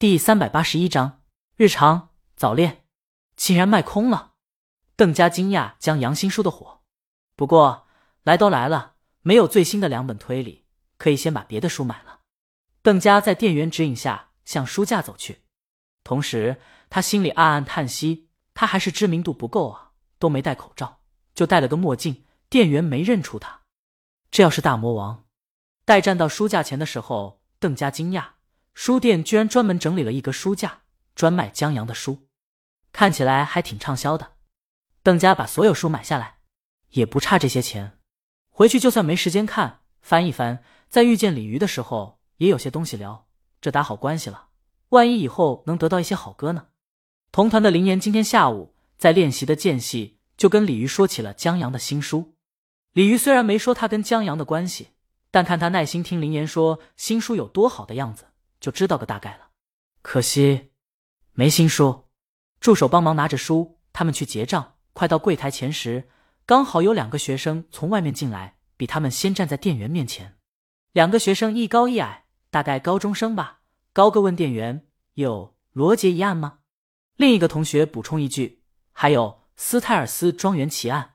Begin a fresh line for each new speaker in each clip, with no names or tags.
第三百八十一章日常早恋，竟然卖空了。邓家惊讶将杨新书的火，不过来都来了，没有最新的两本推理，可以先把别的书买了。邓家在店员指引下向书架走去，同时他心里暗暗叹息：他还是知名度不够啊，都没戴口罩，就戴了个墨镜，店员没认出他。这要是大魔王，待站到书架前的时候，邓家惊讶。书店居然专门整理了一个书架，专卖江阳的书，看起来还挺畅销的。邓家把所有书买下来，也不差这些钱。回去就算没时间看，翻一翻，在遇见鲤鱼的时候，也有些东西聊。这打好关系了，万一以后能得到一些好歌呢？同团的林岩今天下午在练习的间隙，就跟鲤鱼说起了江阳的新书。鲤鱼虽然没说他跟江阳的关系，但看他耐心听林岩说新书有多好的样子。就知道个大概了，可惜没新书。助手帮忙拿着书，他们去结账。快到柜台前时，刚好有两个学生从外面进来，比他们先站在店员面前。两个学生一高一矮，大概高中生吧。高个问店员：“有罗杰一案吗？”另一个同学补充一句：“还有斯泰尔斯庄园奇案。”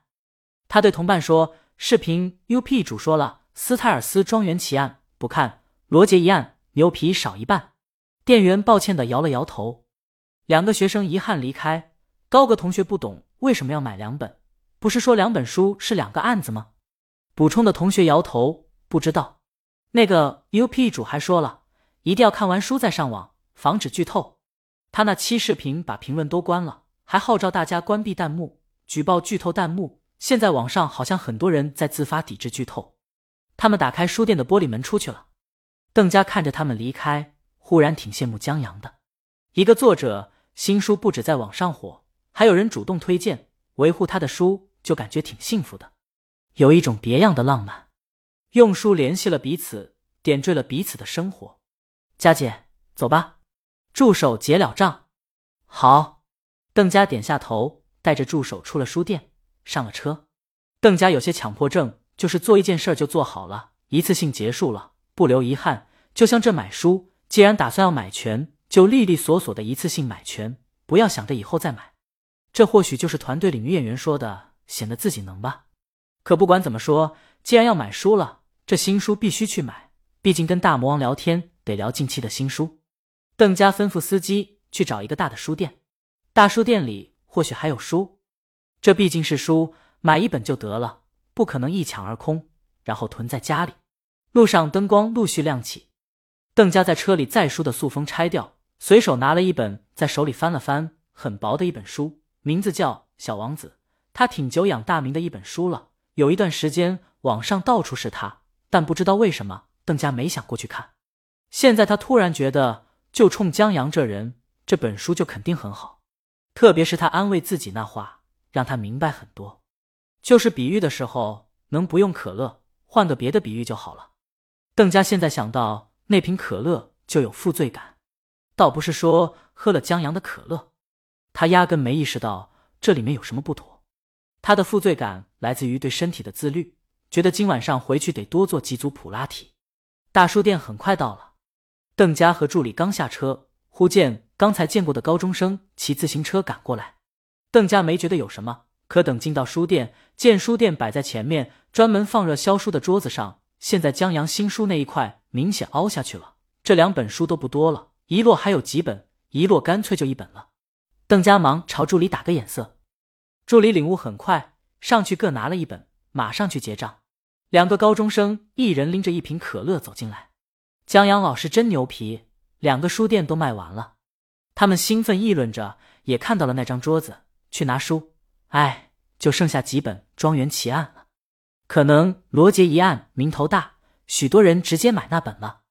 他对同伴说：“视频 UP 主说了，斯泰尔斯庄园奇案不看，罗杰一案。”牛皮少一半，店员抱歉的摇了摇头。两个学生遗憾离开。高个同学不懂为什么要买两本，不是说两本书是两个案子吗？补充的同学摇头，不知道。那个 UP 主还说了，一定要看完书再上网，防止剧透。他那期视频把评论都关了，还号召大家关闭弹幕，举报剧透弹幕。现在网上好像很多人在自发抵制剧透。他们打开书店的玻璃门出去了。邓家看着他们离开，忽然挺羡慕江阳的。一个作者新书不止在网上火，还有人主动推荐维护他的书，就感觉挺幸福的，有一种别样的浪漫。用书联系了彼此，点缀了彼此的生活。佳姐，走吧。助手结了账。好。邓家点下头，带着助手出了书店，上了车。邓家有些强迫症，就是做一件事就做好了，一次性结束了。不留遗憾，就像这买书，既然打算要买全，就利利索索的一次性买全，不要想着以后再买。这或许就是团队里女演员说的，显得自己能吧。可不管怎么说，既然要买书了，这新书必须去买，毕竟跟大魔王聊天得聊近期的新书。邓家吩咐司机去找一个大的书店，大书店里或许还有书。这毕竟是书，买一本就得了，不可能一抢而空，然后囤在家里。路上灯光陆续亮起，邓家在车里再书的塑封拆掉，随手拿了一本，在手里翻了翻，很薄的一本书，名字叫《小王子》，他挺久仰大名的一本书了。有一段时间网上到处是他，但不知道为什么邓家没想过去看。现在他突然觉得，就冲江阳这人，这本书就肯定很好。特别是他安慰自己那话，让他明白很多。就是比喻的时候，能不用可乐，换个别的比喻就好了。邓家现在想到那瓶可乐就有负罪感，倒不是说喝了江阳的可乐，他压根没意识到这里面有什么不妥。他的负罪感来自于对身体的自律，觉得今晚上回去得多做几组普拉提。大书店很快到了，邓家和助理刚下车，忽见刚才见过的高中生骑自行车赶过来。邓家没觉得有什么，可等进到书店，见书店摆在前面专门放热销书的桌子上。现在江阳新书那一块明显凹下去了，这两本书都不多了，一摞还有几本，一摞干脆就一本了。邓家忙朝助理打个眼色，助理领悟很快，上去各拿了一本，马上去结账。两个高中生一人拎着一瓶可乐走进来，江阳老师真牛皮，两个书店都卖完了。他们兴奋议论着，也看到了那张桌子，去拿书。哎，就剩下几本《庄园奇案》了。可能罗杰一案名头大，许多人直接买那本了。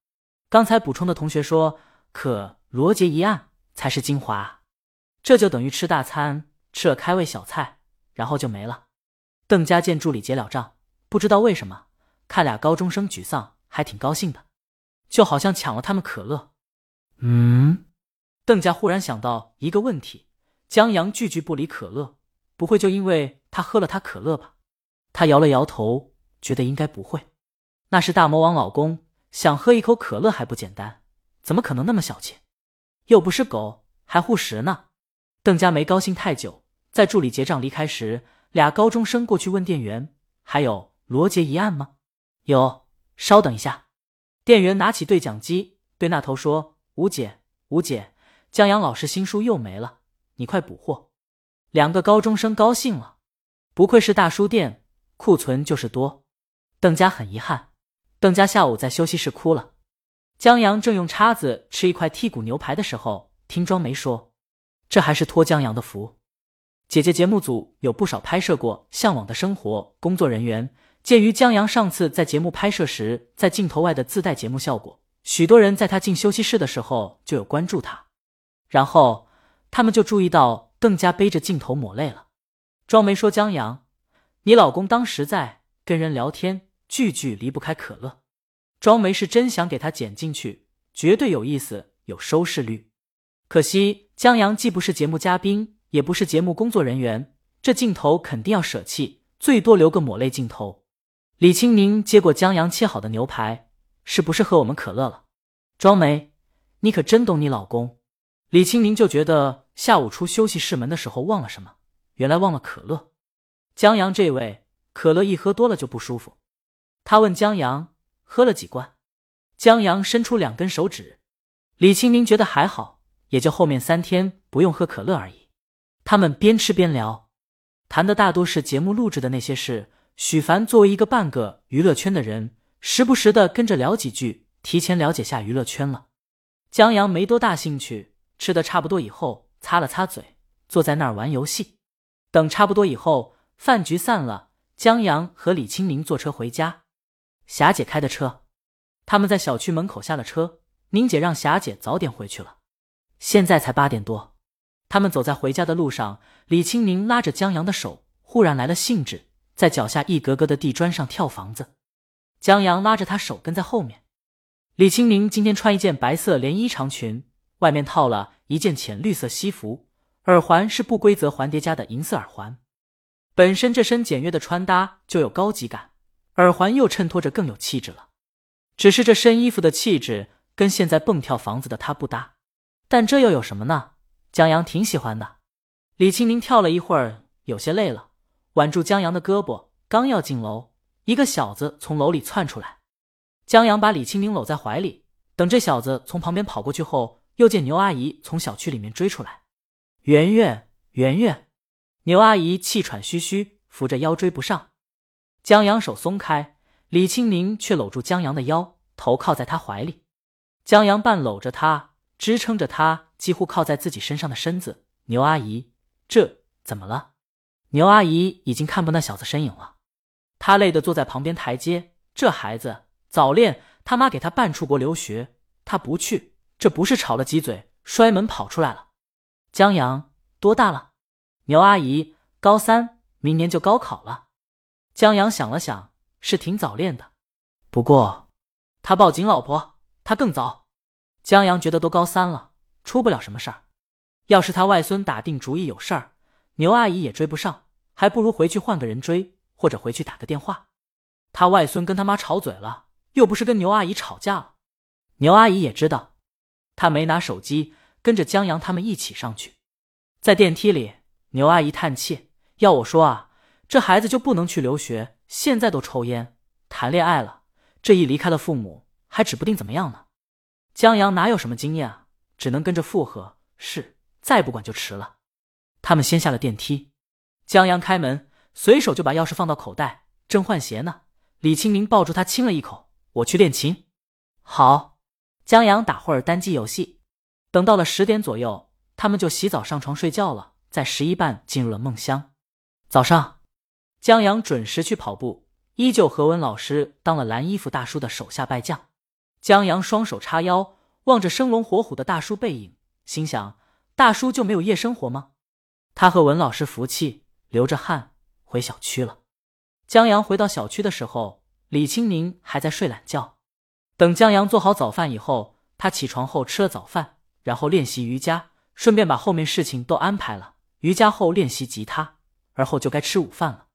刚才补充的同学说，可罗杰一案才是精华，这就等于吃大餐，吃了开胃小菜，然后就没了。邓家见助理结了账，不知道为什么看俩高中生沮丧，还挺高兴的，就好像抢了他们可乐。嗯，邓家忽然想到一个问题：江阳句句不离可乐，不会就因为他喝了他可乐吧？他摇了摇头，觉得应该不会。那是大魔王老公，想喝一口可乐还不简单？怎么可能那么小气？又不是狗，还护食呢。邓家没高兴太久，在助理结账离开时，俩高中生过去问店员：“还有罗杰一案吗？”“有。”“稍等一下。”店员拿起对讲机，对那头说：“吴姐，吴姐，江阳老师新书又没了，你快补货。”两个高中生高兴了，不愧是大书店，库存就是多。邓家很遗憾，邓家下午在休息室哭了。江阳正用叉子吃一块剔骨牛排的时候，听庄梅说：“这还是托江阳的福。姐姐节目组有不少拍摄过《向往的生活》工作人员，鉴于江阳上次在节目拍摄时在镜头外的自带节目效果，许多人在他进休息室的时候就有关注他。然后他们就注意到邓家背着镜头抹泪了。庄梅说：‘江阳，你老公当时在跟人聊天，句句离不开可乐。’”庄梅是真想给他剪进去，绝对有意思，有收视率。可惜江阳既不是节目嘉宾，也不是节目工作人员，这镜头肯定要舍弃，最多留个抹泪镜头。李青宁接过江阳切好的牛排，是不是喝我们可乐了？庄梅，你可真懂你老公。李青宁就觉得下午出休息室门的时候忘了什么，原来忘了可乐。江阳这位可乐一喝多了就不舒服，他问江阳。喝了几罐，江阳伸出两根手指。李清明觉得还好，也就后面三天不用喝可乐而已。他们边吃边聊，谈的大多是节目录制的那些事。许凡作为一个半个娱乐圈的人，时不时的跟着聊几句，提前了解下娱乐圈了。江阳没多大兴趣，吃的差不多以后，擦了擦嘴，坐在那儿玩游戏。等差不多以后，饭局散了，江阳和李清明坐车回家。霞姐开的车，他们在小区门口下了车。宁姐让霞姐早点回去了。现在才八点多，他们走在回家的路上，李青宁拉着江阳的手，忽然来了兴致，在脚下一格格的地砖上跳房子。江阳拉着他手跟在后面。李青宁今天穿一件白色连衣长裙，外面套了一件浅绿色西服，耳环是不规则环叠加的银色耳环。本身这身简约的穿搭就有高级感。耳环又衬托着更有气质了，只是这身衣服的气质跟现在蹦跳房子的他不搭，但这又有什么呢？江阳挺喜欢的。李青宁跳了一会儿，有些累了，挽住江阳的胳膊，刚要进楼，一个小子从楼里窜出来，江阳把李青宁搂在怀里，等这小子从旁边跑过去后，又见牛阿姨从小区里面追出来，圆圆，圆圆，牛阿姨气喘吁吁，扶着腰追不上。江阳手松开，李青宁却搂住江阳的腰，头靠在他怀里。江阳半搂着他，支撑着他几乎靠在自己身上的身子。牛阿姨，这怎么了？牛阿姨已经看不那小子身影了，她累得坐在旁边台阶。这孩子早恋，他妈给他办出国留学，他不去，这不是吵了几嘴，摔门跑出来了。江阳多大了？牛阿姨高三，明年就高考了。江阳想了想，是挺早恋的，不过他抱紧老婆，他更早。江阳觉得都高三了，出不了什么事儿。要是他外孙打定主意有事儿，牛阿姨也追不上，还不如回去换个人追，或者回去打个电话。他外孙跟他妈吵嘴了，又不是跟牛阿姨吵架了。牛阿姨也知道，他没拿手机，跟着江阳他们一起上去。在电梯里，牛阿姨叹气：“要我说啊。”这孩子就不能去留学？现在都抽烟、谈恋爱了，这一离开了父母，还指不定怎么样呢。江阳哪有什么经验啊，只能跟着附和。是，再不管就迟了。他们先下了电梯，江阳开门，随手就把钥匙放到口袋，正换鞋呢。李清明抱住他亲了一口：“我去练琴。”好。江阳打会儿单机游戏，等到了十点左右，他们就洗澡上床睡觉了，在十一半进入了梦乡。早上。江阳准时去跑步，依旧何文老师当了蓝衣服大叔的手下败将。江阳双手叉腰，望着生龙活虎的大叔背影，心想：大叔就没有夜生活吗？他和文老师服气，流着汗回小区了。江阳回到小区的时候，李清明还在睡懒觉。等江阳做好早饭以后，他起床后吃了早饭，然后练习瑜伽，顺便把后面事情都安排了。瑜伽后练习吉他，而后就该吃午饭了。